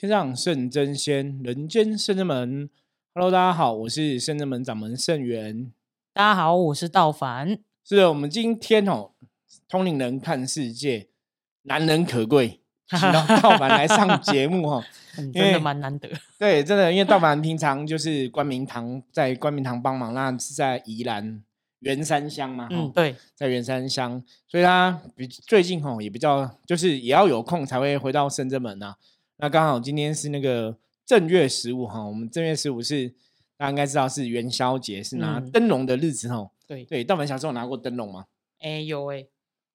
天上圣真仙，人间圣真门。Hello，大家好，我是圣真门掌门圣元。大家好，我是道凡。是的，我们今天哦，通灵人看世界，难能可贵，请到道凡来上节目哈，真的蛮难得。对，真的，因为道凡平常就是关明堂在关明堂帮忙，那是在宜兰圆山乡嘛，嗯，对，在圆山乡，所以他比最近吼也比较，就是也要有空才会回到深圳门呐。那刚好今天是那个正月十五哈，我们正月十五是大家应该知道是元宵节，是拿灯笼的日子哈。对对，道文小时候拿过灯笼吗？哎，有哎，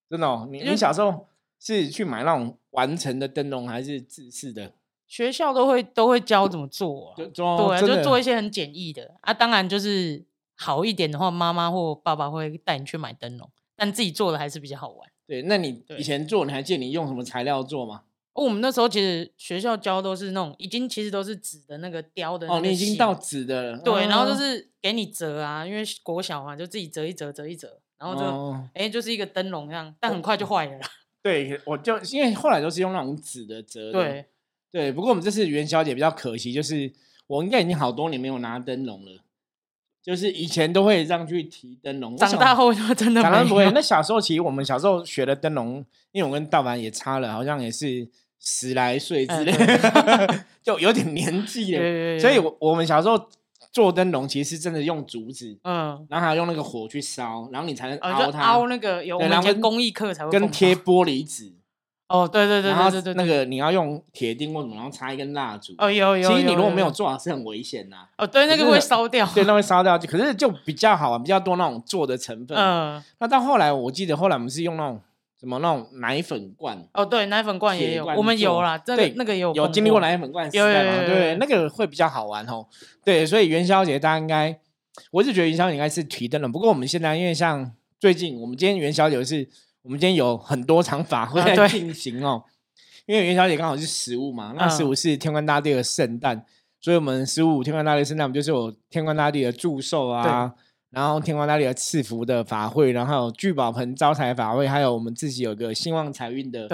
真的哦。你你小时候是去买那种完成的灯笼，还是自制的？学校都会都会教怎么做，对，就做一些很简易的啊。当然就是好一点的话，妈妈或爸爸会带你去买灯笼，但自己做的还是比较好玩。对，那你以前做，你还记得你用什么材料做吗？我们那时候其实学校教都是那种已经其实都是纸的那个雕的哦，你已经到纸的了。对，然后就是给你折啊，因为国小嘛，就自己折一折，折一折，然后就哎就是一个灯笼这样，但很快就坏了。对，我就因为后来都是用那种纸的折。对对，不过我们这次元宵节比较可惜，就是我应该已经好多年没有拿灯笼了。就是以前都会这样去提灯笼，长大后就真的不会。那小时候其实我们小时候学的灯笼，因为我跟大凡也差了，好像也是。十来岁之类，就有点年纪了。所以，我我们小时候做灯笼，其实是真的用竹子，嗯，然后还用那个火去烧，然后你才能凹它。凹那个有那些工艺课才会跟贴玻璃纸。哦，对对对对对对，那个你要用铁钉或什么，然后插一根蜡烛。哦，有有。其实你如果没有做好，是很危险呐。哦，对，那个会烧掉。对，那会 烧掉。可是就比较好玩，比较多那种做的成分。嗯。那到后来，我记得后来我们是用那种。什么那种奶粉罐？哦，对，奶粉罐也有，我们有啦，对，那个有有经历过奶粉罐时代嘛？对，那个会比较好玩哦。对，所以元宵节大家应该，我是觉得元宵节应该是提灯了。不过我们现在因为像最近，我们今天元宵节是，我们今天有很多场法会在进行哦。因为元宵节刚好是十五嘛，那十五是天官大帝的圣诞，所以我们十五天官大帝圣诞，我们就是有天官大帝的祝寿啊。然后天王那里的赐福的法会，然后聚宝盆招财法会，还有我们自己有个兴旺财运的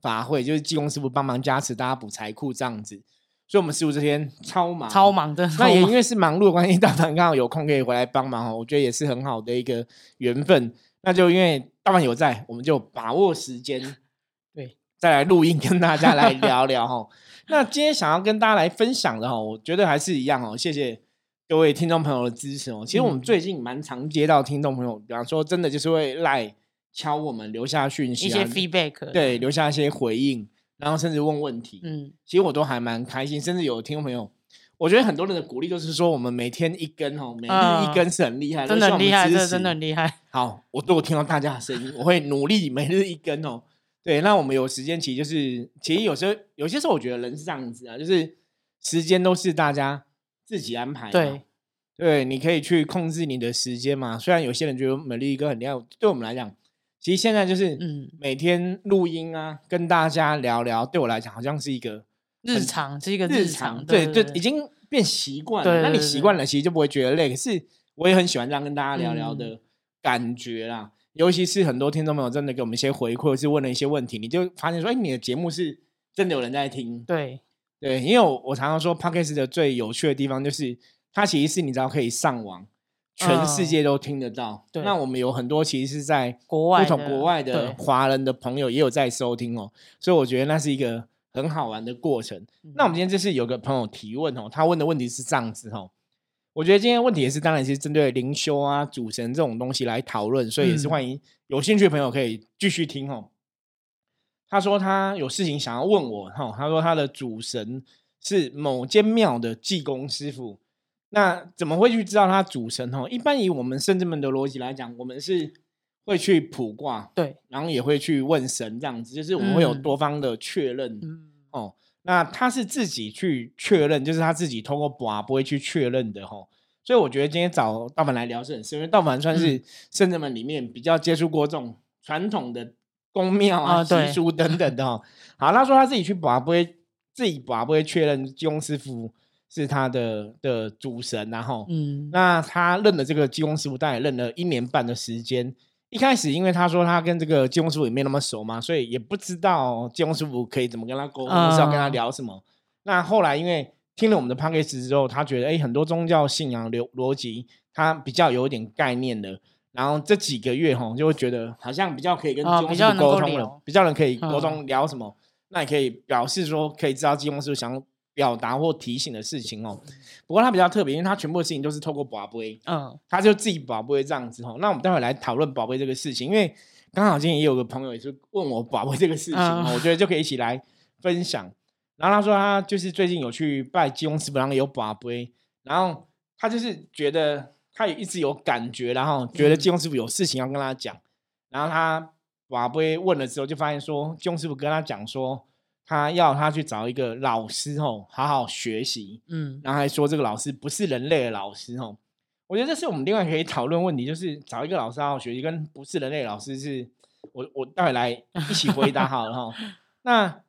法会，就是济公师傅帮忙加持大家补财库这样子。所以，我们师傅这天超忙，超忙的。那也因为是忙碌的关系，大凡刚好有空可以回来帮忙哦，我觉得也是很好的一个缘分。那就因为大凡有在，我们就把握时间，对，再来录音跟大家来聊聊哈。那今天想要跟大家来分享的哈，我觉得还是一样哦，谢谢。各位听众朋友的支持哦，其实我们最近蛮常接到听众朋友，比方说真的就是会来敲我们留下讯息，一些 feedback，对，留下一些回应，然后甚至问问题，嗯，其实我都还蛮开心，甚至有听众朋友，我觉得很多人的鼓励都是说我们每天一根哦，每日一根是很厉害，真的很厉害，这真的很厉害。好，我如果听到大家的声音，我会努力每日一根哦。对，那我们有时间其实就是，其实有时候有些时候我觉得人是这样子啊，就是时间都是大家。自己安排，对，对，你可以去控制你的时间嘛。虽然有些人觉得美丽哥很厉害，对我们来讲，其实现在就是，嗯，每天录音啊，跟大家聊聊，对我来讲好像是一个日常，是一个日常，对，就已经变习惯了。那你习惯了，其实就不会觉得累。可是我也很喜欢这样跟大家聊聊的感觉啦。尤其是很多听众朋友真的给我们一些回馈，是问了一些问题，你就发现说，哎，你的节目是真的有人在听，对。对，因为我我常常说，Podcast 的最有趣的地方就是，它其实是你知道可以上网，全世界都听得到。对，那我们有很多其实是在国外不同国外的华人的朋友也有在收听哦，所以我觉得那是一个很好玩的过程。那我们今天就是有个朋友提问哦，他问的问题是这样子哦，我觉得今天问题也是当然是针对灵修啊、主神这种东西来讨论，所以也是欢迎有兴趣的朋友可以继续听哦。他说他有事情想要问我哈，他说他的主神是某间庙的济公师傅，那怎么会去知道他主神哈？一般以我们圣智门的逻辑来讲，我们是会去卜卦，对，然后也会去问神这样子，就是我们会有多方的确认哦。那他是自己去确认，就是他自己通过卜不会去确认的哈。所以我觉得今天找道凡来聊是很适合，因为道凡算是圣智门里面比较接触过这种传统的。宫庙啊，习俗等等的哈。好，他说他自己去把不会自己把不会确认济公师傅是他的的主神，然后嗯，那他认了这个济公师傅大概认了一年半的时间。一开始因为他说他跟这个济公师傅也没那么熟嘛，所以也不知道济公师傅可以怎么跟他沟通，是要跟他聊什么。那后来因为听了我们的 p a c k a g e 之后，他觉得哎，很多宗教信仰流逻辑他比较有点概念的。然后这几个月哈，就会觉得好像比较可以跟金师傅沟通了，比较能可以沟通聊什么，那也可以表示说可以知道金师傅想表达或提醒的事情哦。不过他比较特别，因为他全部的事情都是透过宝贝，嗯，他就自己宝贝这样子哈。那我们待会来讨论宝贝这个事情，因为刚好今天也有个朋友也是问我宝贝这个事情，我觉得就可以一起来分享。然后他说他就是最近有去拜金庸师傅，然后有宝贝，然后他就是觉得。他也一直有感觉，然后觉得金庸师傅有事情要跟他讲，然后他把杯问了之后，就发现说金庸师傅跟他讲说，他要他去找一个老师哦，好好学习，嗯，然后还说这个老师不是人类的老师哦。我觉得这是我们另外可以讨论问题，就是找一个老师好好学习，跟不是人类老师是，我我待会来一起回答好了哈。那。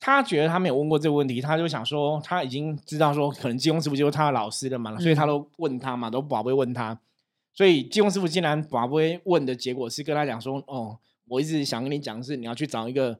他觉得他没有问过这个问题，他就想说他已经知道说可能金庸师傅就是他的老师了嘛，所以他都问他嘛，都宝贝问他，所以金庸师傅竟然宝贝问的结果是跟他讲说，哦，我一直想跟你讲的是你要去找一个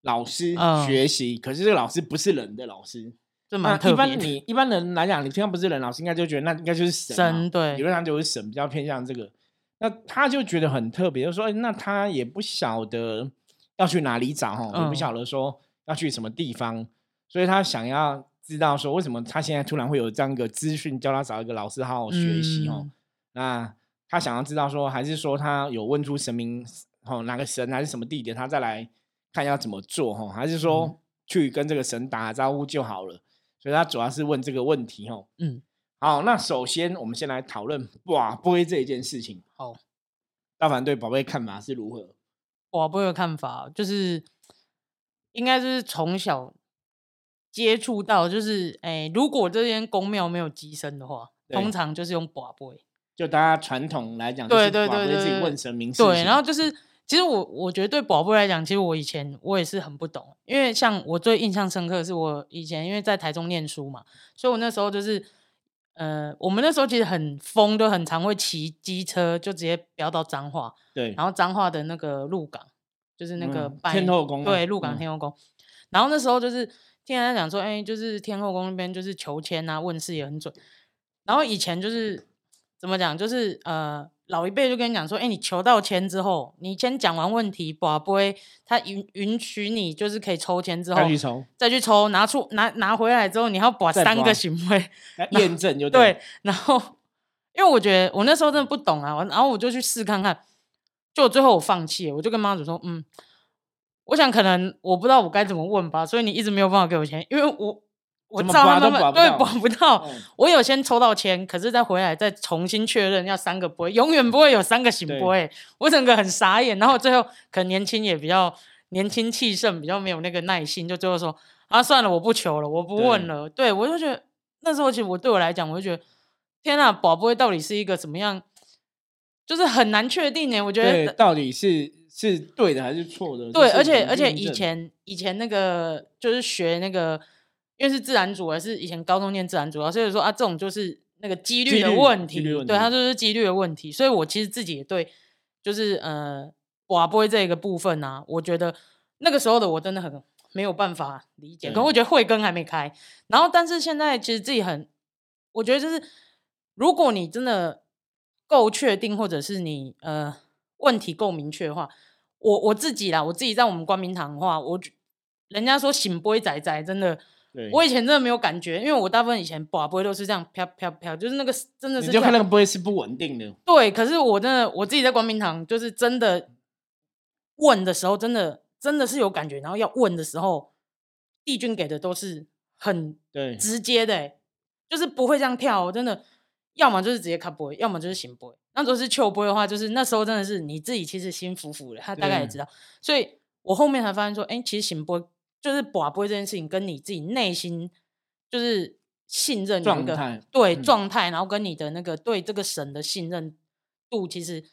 老师学习，可是这个老师不是人的老师，这蛮特别。一般你一般人来讲，你听到不是人老师，应该就觉得那应该就是神，对，理论上就是神，比较偏向这个。那他就觉得很特别，就说那他也不晓得要去哪里找哈，也不晓得说。要去什么地方，所以他想要知道说为什么他现在突然会有这样一个资讯，叫他找一个老师好好学习哦。那他想要知道说，还是说他有问出神明哦，哪个神还是什么地点，他再来看要怎么做哈？还是说去跟这个神打招呼就好了？所以他主要是问这个问题哦。嗯，好，那首先我们先来讨论宝贝这一件事情。好，大凡对宝贝看法是如何？宝贝的看法就是。应该就是从小接触到，就是哎，如果这间公庙没有机身的话，通常就是用寡龟。就大家传统来讲，对对对对，自己问神明。对，然后就是，其实我我觉得对宝贝来讲，其实我以前我也是很不懂，因为像我最印象深刻的是我以前因为在台中念书嘛，所以我那时候就是，呃，我们那时候其实很疯，就很常会骑机车，就直接飙到彰化，对，然后彰化的那个鹿港。就是那个天后宫，对，鹿港天后宫。然后那时候就是听人家讲说，哎，就是天后宫那边就是求签啊，问事也很准。然后以前就是怎么讲，就是呃，老一辈就跟你讲说，哎，你求到签之后，你先讲完问题，不会，他允允许你就是可以抽签之后再去抽，再去抽，拿出拿拿回来之后，你要把三个行为验证就对。然后 因为我觉得我那时候真的不懂啊，然后我就去试看看。就最后我放弃了，我就跟妈祖说：“嗯，我想可能我不知道我该怎么问吧，所以你一直没有办法给我钱，因为我我照他们对管不到，我有先抽到签，可是再回来再重新确认要三个不会，永远不会有三个行不会，我整个很傻眼。然后最后可能年轻也比较年轻气盛，比较没有那个耐心，就最后说啊算了，我不求了，我不问了。对我就觉得那时候其实我对我来讲，我就觉得天呐，宝贝到底是一个怎么样？”就是很难确定呢，我觉得到底是是对的还是错的？对，而且而且以前以前那个就是学那个，因为是自然组，还是以前高中念自然组啊，所以说啊，这种就是那个几率的问题，对，它就是几率的问题。所以我其实自己也对，就是呃，瓦波这个部分呢，我觉得那个时候的我真的很没有办法理解，可能我觉得慧根还没开。然后，但是现在其实自己很，我觉得就是如果你真的。够确定，或者是你呃问题够明确的话，我我自己啦，我自己在我们光明堂的话，我人家说醒波仔仔真的，我以前真的没有感觉，因为我大部分以前把波都是这样飘飘飘，就是那个真的是，你就看那个波是不稳定的。对，可是我真的我自己在光明堂，就是真的问的时候，真的真的是有感觉，然后要问的时候，帝君给的都是很对直接的，就是不会这样跳，真的。要么就是直接看 boy，要么就是行 boy。那如果是求 boy 的话，就是那时候真的是你自己其实心服服的，他大概也知道。所以我后面才发现说，哎，其实行 boy 就是把 boy 这件事情，跟你自己内心就是信任状态，对状态，然后跟你的那个对这个神的信任度，其实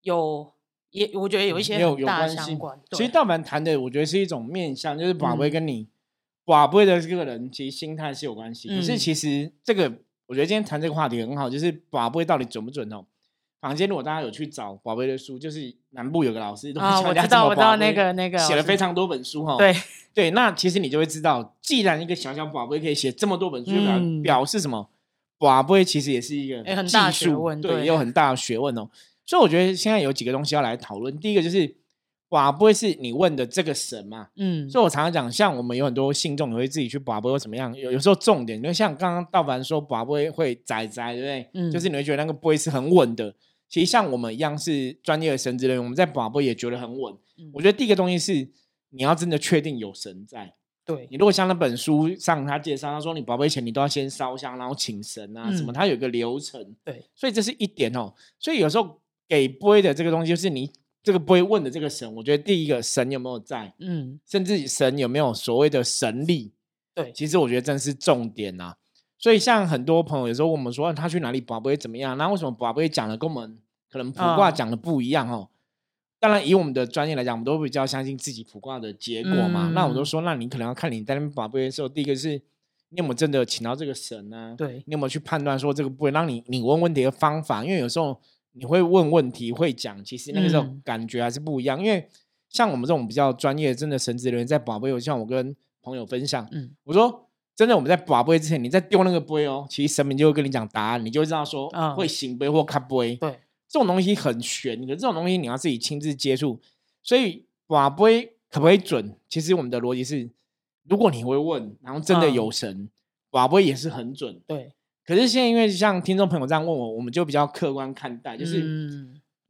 有也我觉得有一些很大相关。其实道凡谈的，我觉得是一种面向，就是把 boy 跟你把 boy 的这个人，其实心态是有关系。可是其实这个。我觉得今天谈这个话题很好，就是把杯到底准不准哦？坊间如果大家有去找宝贝的书，就是南部有个老师，啊，我知道，我知道那个那个写了非常多本书哈。对对，那其实你就会知道，既然一个小小宝贝可以写这么多本书，表表示什么？宝贝其实也是一个技术，对，也有很大的学问哦。所以我觉得现在有几个东西要来讨论。第一个就是。寡不会是你问的这个神嘛？嗯，所以我常常讲，像我们有很多信众你会自己去寡不会怎么样？有有时候重点，因为像刚刚道凡说寡不会会宰宰，对不对？嗯，就是你会觉得那个不会是很稳的。其实像我们一样是专业的神职人员，我们在寡不也觉得很稳。我觉得第一个东西是你要真的确定有神在。对你如果像那本书上他介绍，他说你宝贝前你都要先烧香，然后请神啊什么，他有个流程。对，所以这是一点哦。所以有时候给杯的这个东西，就是你。这个不会问的这个神，我觉得第一个神有没有在，嗯，甚至神有没有所谓的神力，对，其实我觉得真是重点呐。所以像很多朋友有时候问我们说他去哪里卜不会怎么样，那为什么卜不会讲的跟我们可能卜卦讲的不一样哦？当然以我们的专业来讲，我们都比较相信自己卜卦的结果嘛。那我都说，那你可能要看你在那边卜不会的时候，第一个是你有没有真的请到这个神呢？对你有没有去判断说这个不会让你你问问题的方法？因为有时候。你会问问题，会讲，其实那个时候感觉还是不一样。因为像我们这种比较专业、真的神职人员在宝贝，像我跟朋友分享，嗯，我说真的，我们在宝贝之前，你在丢那个杯哦，其实神明就会跟你讲答案，你就会知道说会行杯或卡杯。对，这种东西很玄，可这种东西你要自己亲自接触。所以宝贝可不可以准？其实我们的逻辑是，如果你会问，然后真的有神，宝贝也是很准。对。可是现在，因为像听众朋友这样问我，我们就比较客观看待，就是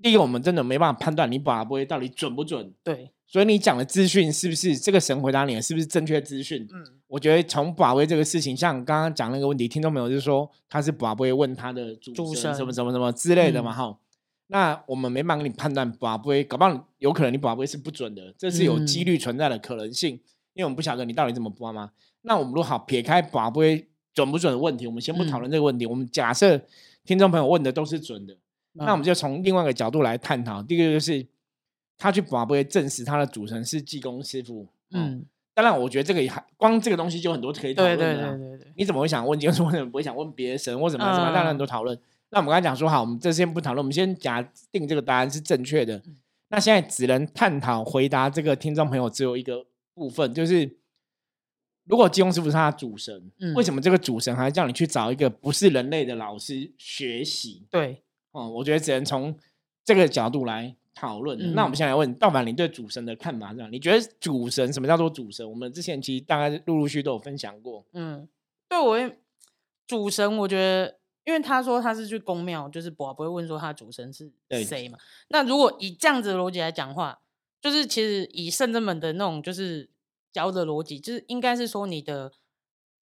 第一个，我们真的没办法判断你把波到底准不准。对，所以你讲的资讯是不是这个神回答你，是不是正确资讯？嗯，我觉得从把威这个事情，像刚刚讲那个问题，听众朋友就是说他是把威问他的主神什么什么什么之类的嘛，哈。那我们没办法给你判断把威，搞不好有可能你把威是不准的，这是有几率存在的可能性，因为我们不晓得你到底怎么播嘛？那我们如果好撇开把威。准不准的问题，我们先不讨论这个问题。我们假设听众朋友问的都是准的，那我们就从另外一个角度来探讨。第一个就是他去把不会证实他的主神是济公师傅。嗯，当然，我觉得这个也光这个东西就很多可以讨论的。对对对对你怎么会想问济公？为什么不会想问别的神或什么什么？当然很多讨论。那我们刚才讲说好，我们这先不讨论，我们先假定这个答案是正确的。那现在只能探讨回答这个听众朋友只有一个部分，就是。如果金庸师傅是他的主神，嗯为什么这个主神还叫你去找一个不是人类的老师学习？对，哦，我觉得只能从这个角度来讨论。那我们先来问道凡，你对主神的看法是样？你觉得主神什么叫做主神？我们之前其实大概陆陆续都有分享过。嗯，对我主神，我觉得，因为他说他是去公庙，就是不不会问说他主神是谁嘛。那如果以这样子的逻辑来讲话，就是其实以圣真门的那种就是。教的逻辑就是应该是说你的，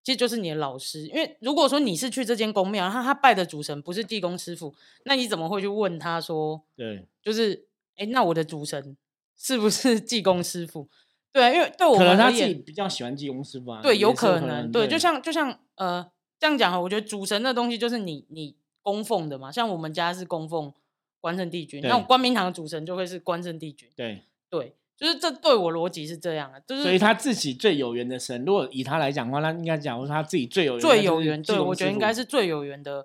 其实就是你的老师。因为如果说你是去这间公庙，他他拜的主神不是地公师傅，那你怎么会去问他说？对，就是哎，那我的主神是不是济公师傅？对，因为对我可能他自己比较喜欢济公师傅啊。对，有可能。对，就像就像呃这样讲哈，我觉得主神的东西就是你你供奉的嘛。像我们家是供奉关圣帝君，那我关明堂的主神就会是关圣帝君。对对。就是这对我逻辑是这样的，就是所以他自己最有缘的神，如果以他来讲的话，那应该讲说他自己最有缘最有缘。对，我觉得应该是最有缘的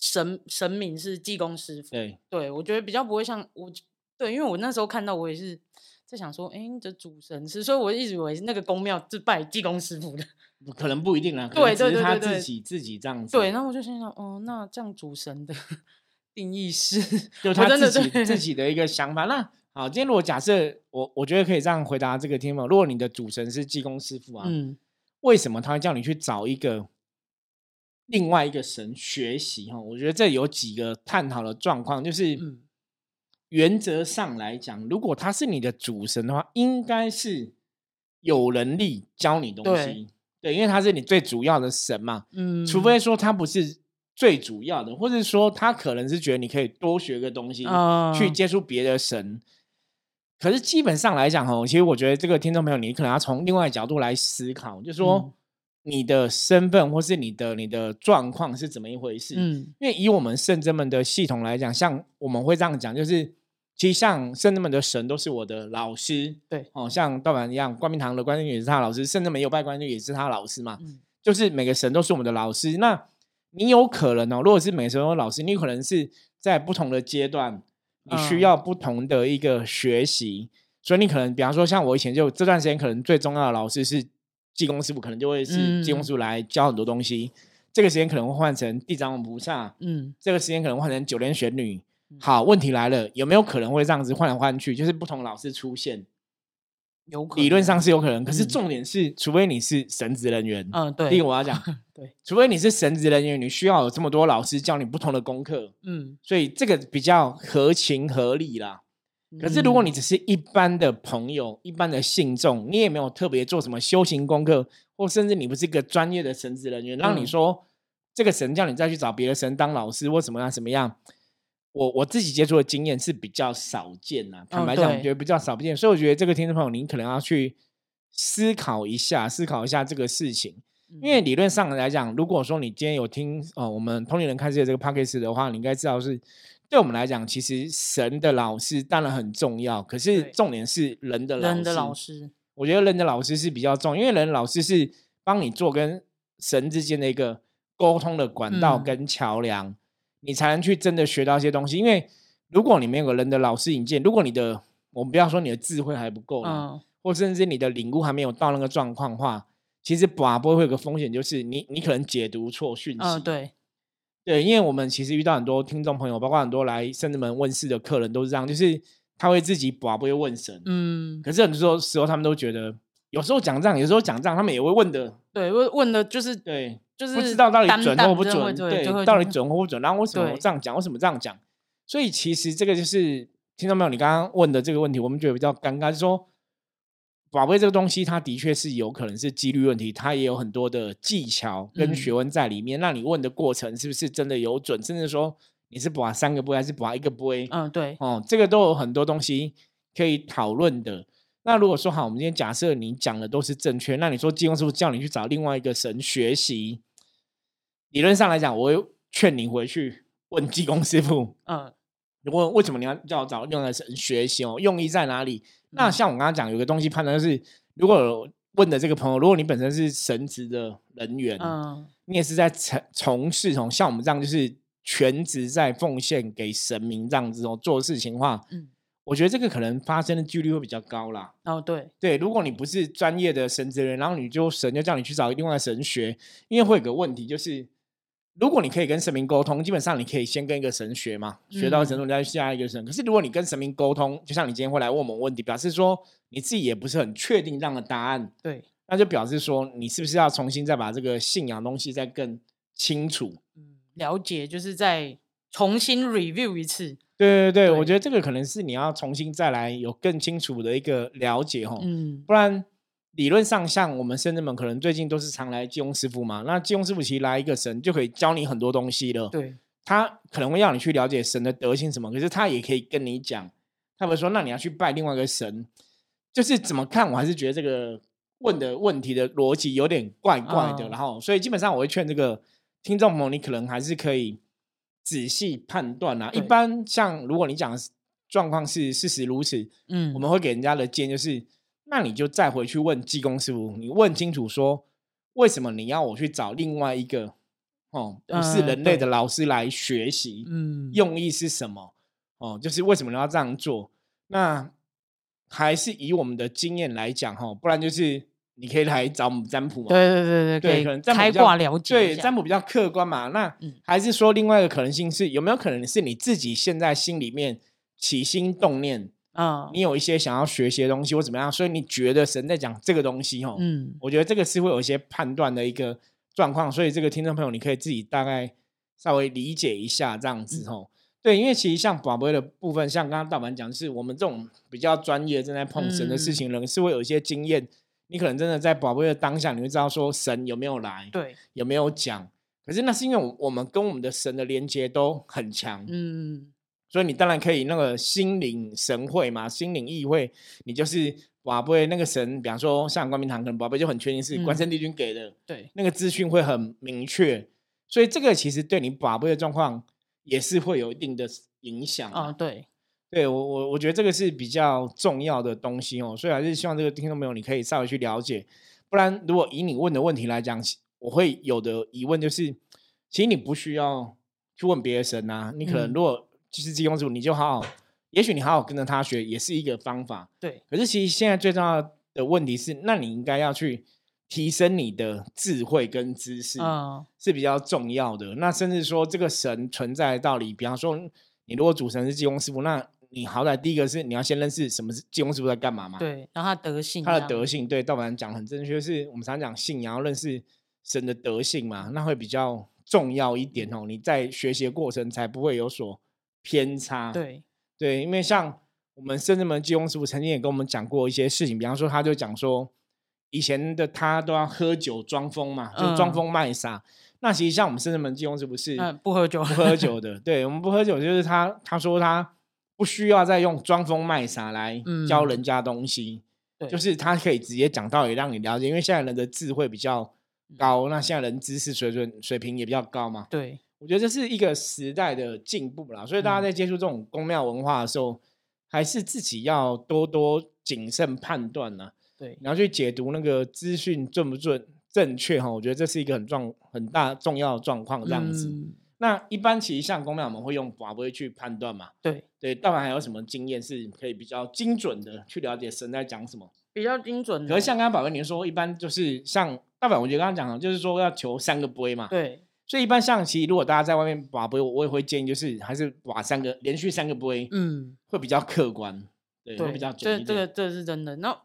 神神明是济公师傅。对，对我觉得比较不会像我，对，因为我那时候看到我也是在想说，哎，这主神是，所以我一直以为那个公庙是拜济公师傅的，可能不一定啊。对对对对对，自己自己这样子。对，然后我就心想，哦，那这样主神的 定义是，就他自己自己的一个想法那。好，今天如果假设我，我觉得可以这样回答这个题目：如果你的主神是济公师傅啊，嗯，为什么他会叫你去找一个另外一个神学习？哈，我觉得这有几个探讨的状况，就是原则上来讲，如果他是你的主神的话，应该是有能力教你东西，对，因为他是你最主要的神嘛，嗯，除非说他不是。最主要的，或者说他可能是觉得你可以多学个东西，去接触别的神。可是基本上来讲，哦，其实我觉得这个听众朋友，你可能要从另外角度来思考，就是说你的身份或是你的你的状况是怎么一回事。嗯，因为以我们圣真们的系统来讲，像我们会这样讲，就是其实像圣真们的神都是我的老师。对，哦，像道满一样，光明堂的关圣也是他老师，圣真门有拜关圣也是他老师嘛。嗯，就是每个神都是我们的老师。那你有可能哦，如果是美声老师，你可能是在不同的阶段，你需要不同的一个学习，所以你可能，比方说像我以前就这段时间，可能最重要的老师是济公师傅，可能就会是济公师傅来教很多东西。这个时间可能会换成地藏王菩萨，嗯，这个时间可能换成九莲玄女。好，问题来了，有没有可能会这样子换来换去？就是不同老师出现，有可理论上是有可能，可是重点是，除非你是神职人员，嗯，对。第一个我要讲，对，除非你是神职人员，你需要有这么多老师教你不同的功课，嗯，所以这个比较合情合理啦。可是如果你只是一般的朋友、一般的信众，你也没有特别做什么修行功课，或甚至你不是一个专业的神职人员，让你说这个神叫你再去找别的神当老师或什么样什么样。我我自己接触的经验是比较少见呐，坦白讲，我觉得比较少见，所以我觉得这个听众朋友，您可能要去思考一下，思考一下这个事情。因为理论上来讲，如果说你今天有听哦，我们同龄人开始的这个 p a c k a g e 的话，你应该知道是对我们来讲，其实神的老师当然很重要，可是重点是人的人的老师。我觉得人的老师是比较重，因为人老师是帮你做跟神之间的一个沟通的管道跟桥梁。你才能去真的学到一些东西，因为如果你没有人的老师引荐，如果你的我们不要说你的智慧还不够，嗯，或甚至你的领悟还没有到那个状况话，其实把不会有个风险，就是你你可能解读错讯息，嗯，对，对，因为我们其实遇到很多听众朋友，包括很多来圣子门问世的客人都是这样，就是他会自己把不会问神，嗯，可是很多时候他们都觉得，有时候讲这样，有时候讲这样，他们也会问的，对，问问的就是对。就是不知道到底准或不准，对，到底准或不准。然后为什么我这样讲？为什么这样讲？所以其实这个就是听到没有？你刚刚问的这个问题，我们觉得比较尴尬，就是说，宝贝这个东西，它的确是有可能是几率问题，它也有很多的技巧跟学问在里面。那你问的过程是不是真的有准？甚至说你是把三个杯还是把一个杯？嗯，对，哦，这个都有很多东西可以讨论的。那如果说好，我们今天假设你讲的都是正确，那你说济公师傅叫你去找另外一个神学习，理论上来讲，我会劝你回去问技工师傅，嗯，问为什么你要叫我找另外神学习哦？用意在哪里？那像我刚刚讲，有个东西判断就是，如果问的这个朋友，如果你本身是神职的人员，嗯，你也是在从从事从像我们这样就是全职在奉献给神明这样子哦做事情的话，嗯。我觉得这个可能发生的几率会比较高啦。哦，对对，如果你不是专业的神职人，然后你就神就叫你去找另外神学，因为会有个问题，就是如果你可以跟神明沟通，基本上你可以先跟一个神学嘛，学到神，你再下一个神。可是如果你跟神明沟通，就像你今天会来问我们问题，表示说你自己也不是很确定这样的答案，对，那就表示说你是不是要重新再把这个信仰东西再更清楚，嗯，了解，就是再重新 review 一次。对对对，我觉得这个可能是你要重新再来有更清楚的一个了解哈，嗯，不然理论上像我们深圳们可能最近都是常来金庸师傅嘛，那金庸师傅其实来一个神就可以教你很多东西了，对，他可能会让你去了解神的德性什么，可是他也可以跟你讲，他会说那你要去拜另外一个神，就是怎么看我还是觉得这个问的问题的逻辑有点怪怪的，然后所以基本上我会劝这个听众朋友，你可能还是可以。仔细判断啊，一般像如果你讲状况是事实如此，嗯，我们会给人家的建议就是，那你就再回去问技工师傅，你问清楚说，为什么你要我去找另外一个哦不是人类的老师来学习？嗯，用意是什么？哦，就是为什么你要这样做？那还是以我们的经验来讲哈，不然就是。你可以来找我们占卜嘛？对对对对对，可能开卦了解。对，占卜比较客观嘛。那还是说另外一个可能性是，有没有可能是你自己现在心里面起心动念啊？你有一些想要学习的东西或怎么样，所以你觉得神在讲这个东西哦？嗯，我觉得这个是会有一些判断的一个状况，所以这个听众朋友你可以自己大概稍微理解一下这样子哈。对，因为其实像宝贝的部分，像刚刚大凡讲，是我们这种比较专业正在碰神的事情人，是会有一些经验。你可能真的在宝贝的当下，你会知道说神有没有来，对，有没有讲。可是那是因为我们跟我们的神的连接都很强，嗯，所以你当然可以那个心领神会嘛，心领意会。你就是宝贝那个神，比方说像光明堂，可能宝贝就很确定是关圣帝君给的，对，那个资讯会很明确。所以这个其实对你宝贝的状况也是会有一定的影响啊，对。对我我我觉得这个是比较重要的东西哦，所以还是希望这个听众朋友你可以稍微去了解，不然如果以你问的问题来讲，我会有的疑问就是，其实你不需要去问别的神啊，你可能嗯如果就是济公主，你就好好，也许你好好跟着他学，也是一个方法。对，可是其实现在最重要的问题是，那你应该要去提升你的智慧跟知识，嗯，是比较重要的。那甚至说这个神存在的道理，比方说你如果主神是济公师傅，那你好歹第一个是你要先认识什么是济公师傅在干嘛嘛？对，然后他德性，他的德，性，对道板讲很正确，是我们常讲信仰要认识神的德性嘛，那会比较重要一点哦。你在学习的过程才不会有所偏差。对，对，因为像我们深圳门技工师傅曾经也跟我们讲过一些事情，比方说他就讲说，以前的他都要喝酒装疯嘛，就装嗯。疯卖傻。那其实像我们深圳门技工师傅是嗯，不喝酒，不喝酒 的，对我们不喝酒，就是他他说他不需要再用装疯卖傻来教嗯。人家东西，对。就是他可以直接讲道理让你了解，因为现在人的智慧比较嗯。高，那现在人知识水准水平也比较高嘛，对，我觉得这是一个时代的进步啦，所以大家嗯在接触这种宫庙文化的时候，还是自己要多多谨慎判断呢，对，然后去解读那个资讯准不准。正确哈，我觉得这是一个很重很大重要的状况，这样子。嗯那一般其实像公庙，我们会用法规去判断嘛。对，对，大凡还有什么经验是可以比较精准的去了解神在讲什么？比较精准的。可是像刚刚宝贝您说，一般就是像大宝，我觉得刚刚讲的，就是说要求三个杯嘛。。对，所以一般象棋，如果大家在外面把杯，我也会建议就是还是把三个连续三个杯，嗯，会比较客观，对，会，比较这准一点。这个这是真的。那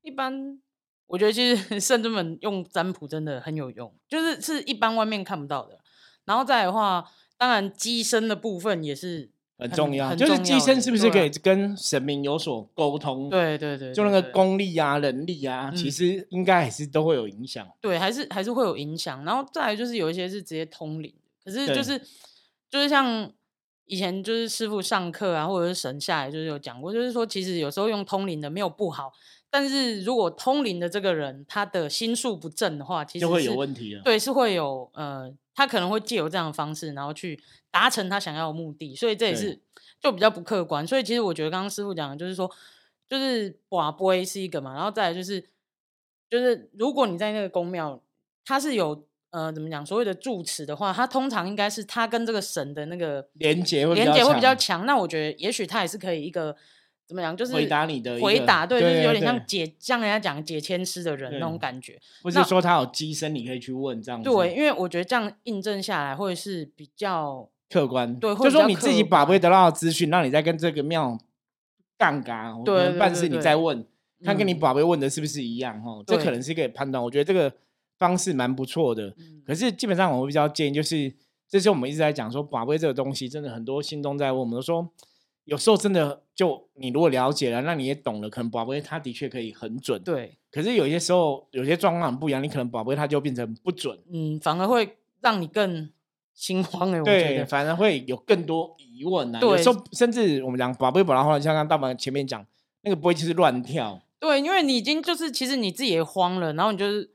一般我觉得其实 圣人们用占卜真的很有用，就是是一般外面看不到的。然后再来的话，当然机身的部分也是很重要，就是机身是不是可以跟神明有所沟通？，对对对，就那个功力啊、能力啊，其嗯实应该还是都会有影响。对，还是还是会有影响。然后再来就是有一些是直接通灵，可是就是就是像以前就是师傅上课啊，或者是神下来就是有讲过，就是说其实有时候用通灵的没有不好，但是如果通灵的这个人他的心术不正的话，其实就会有是问题了。对，是会有呃，他可能会借由这样的方式，然后去达成他想要的目的，所以这也是就比较不客观。所以其实我觉得刚刚师傅讲的就是说，就是寡杯是一个嘛，然后再来就是就是如果你在那个宫庙，它是有呃怎么讲所谓的住持的话，它通常应该是他跟这个神的那个连接会连接会比较强强。那我觉得也许他也是可以一个怎么讲，就是回答你的回答，对，就是有点像对解像人家讲解签师的人那种感觉。不是那说他有机身，你可以去问这样子。对，，因为我觉得这样印证下来会是比较客观。对就说你自己客把不会得到的资讯，让你再跟这个庙杠杆，我对办事你再问，看跟你嗯宝贝问的是不是一样哦，这可能是可以判断。我觉得这个方式蛮不错的。嗯可是基本上我会比较建议，就是这是我们一直在讲说宝贝这个东西，真的很多心中在问我们说，有时候真的就你如果了解了，那你也懂了，可能宝贝它的确可以很准。对，可是有些时候有些状况很不一样，你可能宝贝它就变成不准。嗯，反而会让你更心慌哎、对，反而会有更多疑问啊。有对时候甚至我们讲宝贝宝拉话，像刚大宝前面讲，那个不会就是乱跳。对，因为你已经就是其实你自己也慌了，然后你就是，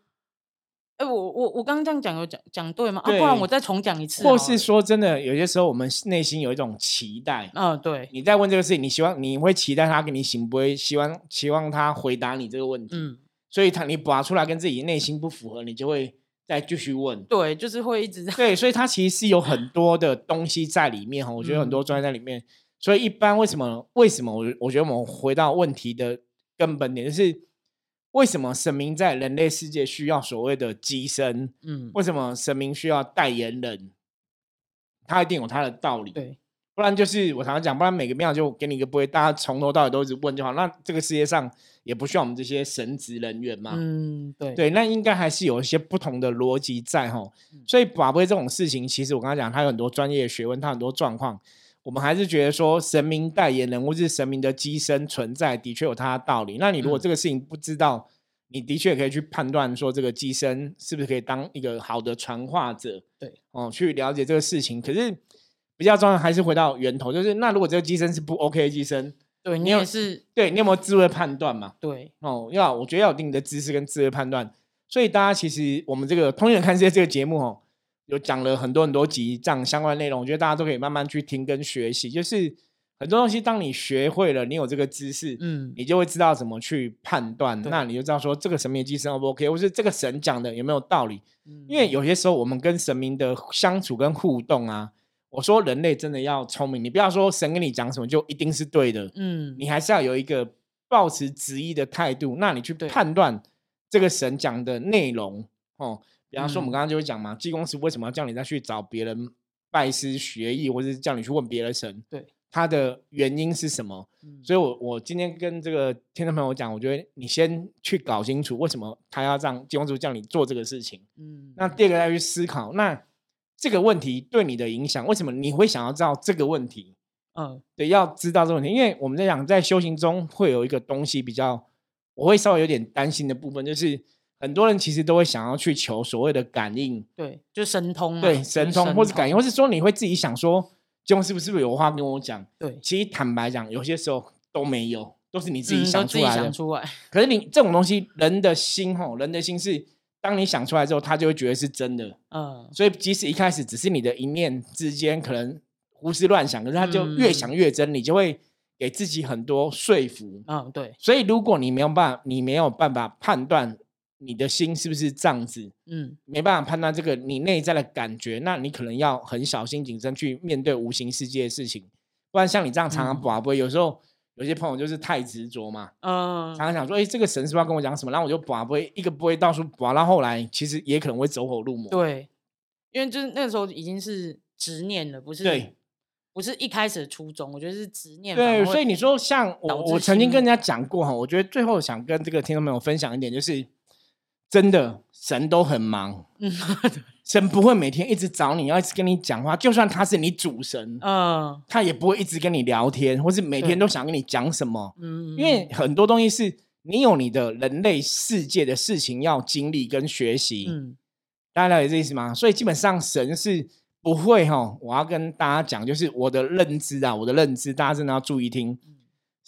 哎、我我我刚刚这样讲有讲讲对吗？啊，不然我再重讲一次，或是说真的，有些时候我们内心有一种期待。嗯、对，你在问这个事情，你希望你会期待他给你行，不会希望期望他回答你这个问题。嗯，所以他你拔出来跟自己内心不符合，你就会再继续问。对，就是会一直在，对，所以它其实是有很 多的东西在里面哈，我觉得很多嗯专业在里面。所以一般为什么为什么我我觉得我们回到问题的根本点，就是为什么神明在人类世界需要所谓的机身？嗯，为什么神明需要代言人？他一定有他的道理。对，不然就是我常常讲，不然每个庙就给你一个不会，大家从头到尾都一直问就好。那这个世界上也不需要我们这些神职人员嘛。嗯，对，对，那应该还是有一些不同的逻辑在哈。嗯所以宝贝这种事情，其实我刚才讲，它有很多专业学问，它很多状况，我们还是觉得说神明代言人或是神明的机身存在，的确有它的道理。那你如果嗯这个事情不知道，你的确可以去判断说这个机身是不是可以当一个好的传话者，对，哦，去了解这个事情。可是比较重要还是回到源头，就是那如果这个机身是不 OK 的机身，对你也是，对你有没有智慧判断嘛？对，哦，要我觉得要有一定的知识跟智慧判断。所以大家其实我们这个《通远看世界》这个节目哦，有讲了很多很多集这样相关的内容，我觉得大家都可以慢慢去听跟学习。就是很多东西，当你学会了，你有这个知识，嗯，你就会知道怎么去判断。那你就知道说这个神明机身 O 不 OK，或是这个神讲的有没有道理？因为有些时候我们跟神明的相处跟互动啊，我说人类真的要聪明，你不要说神跟你讲什么就一定是对的，嗯，你还是要有一个保持质疑的态度，那你去判断这个神讲的内容哦。比方说我们刚刚就会讲嘛，济公师为什么要叫你再去找别人拜师学艺，或者是叫你去问别人神？对。他的原因是什么？所以，我我今天跟这个听众朋友讲，我觉得你先去搞清楚为什么他要让金光主叫你做这个事情。嗯，那第二个要去思考，那这个问题对你的影响，为什么你会想要知道这个问题？嗯，对，要知道这个问题，因为我们在讲在修行中会有一个东西比较，我会稍微有点担心的部分，就是很多人其实都会想要去求所谓的感应，对，就神通，对，神通或是感应，或是说你会自己想说。金公是不是不是有话跟我讲？对，其实坦白讲，有些时候都没有，都是你自己想出来的。出来。可是你这种东西，人的心吼，人的心是，当你想出来之后，他就会觉得是真的。嗯。所以即使一开始只是你的一念之间，可能胡思乱想，可是他就越想越真，你就会给自己很多说服。嗯，对。所以如果你没有办法，你没有办法判断。你的心是不是这样子？嗯，没办法判断这个你内在的感觉，那你可能要很小心谨慎去面对无形世界的事情，不然像你这样常常把不会，有时候有些朋友就是太执着嘛，嗯，常常想说，哎，这个神是不是要跟我讲什么？然后我就把不会一个不会到处把，到后来其实也可能会走火入魔。对，因为就是那个时候已经是执念了，不是对，不是一开始的初衷，我觉得是执念。对，所以你说像我，我曾经跟人家讲过哈，我觉得最后想跟这个听众朋友分享一点就是。真的，神都很忙，神不会每天一直找你，要一直跟你讲话。就算他是你主神，嗯，他也不会一直跟你聊天，或是每天都想跟你讲什么。嗯，因为很多东西是你有你的人类世界的事情要经历跟学习。嗯，大家了解这意思吗？所以基本上神是不会哈。我要跟大家讲，就是我的认知啊，我的认知，大家真的要注意听。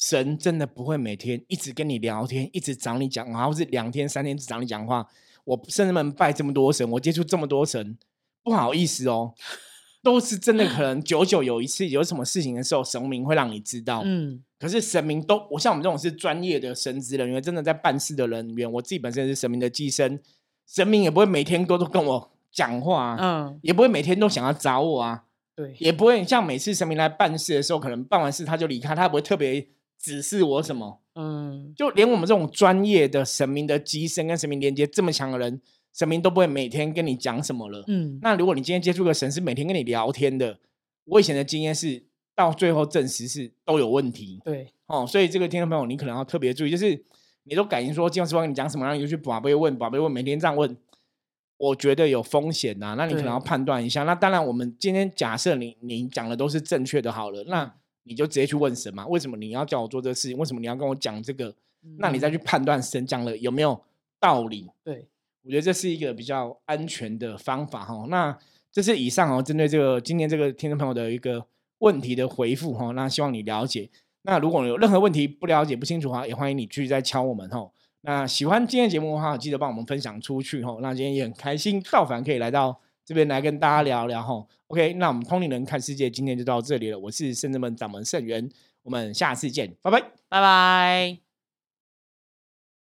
神真的不会每天一直跟你聊天，一直找你讲话，或是两天三天只找你讲话。我甚至们拜这么多神，我接触这么多神，不好意思哦，都是真的。可能久久有一次有什么事情的时候，神明会让你知道。嗯，可是神明都，我像我们这种是专业的神职人员，真的在办事的人员，我自己本身是神明的寄生，神明也不会每天都都跟我讲话，嗯，也不会每天都想要找我啊，对，也不会像每次神明来办事的时候，可能办完事他就离开，他不会特别。指示我什么？嗯，就连我们这种专业的神明的机身跟神明连接这么强的人，神明都不会每天跟你讲什么了。嗯，那如果你今天接触个神是每天跟你聊天的，我以前的经验是到最后证实是都有问题。对，哦，所以这个听众朋友你可能要特别注意，就是你都感应说金老师傅跟你讲什么，然后你就去宝贝问宝贝问，每天这样问，我觉得有风险呐。那你可能要判断一下。那当然，我们今天假设你你讲的都是正确的，好了，那。你就直接去问神嘛？为什么你要叫我做这个事情？为什么你要跟我讲这个？那你再去判断神讲了有没有道理？对，我觉得这是一个比较安全的方法哈。那这是以上哦，针对这个今天这个听众朋友的一个问题的回复哈。那希望你了解。那如果有任何问题不了解不清楚的话，也欢迎你继续再敲我们哈。那喜欢今天节目的话，记得帮我们分享出去哈。那今天也很开心，道凡可以来到。这边来跟大家聊聊哈，OK，那我们通灵人看世界今天就到这里了。我是圣人们掌门圣元，我们下次见，拜拜，拜拜。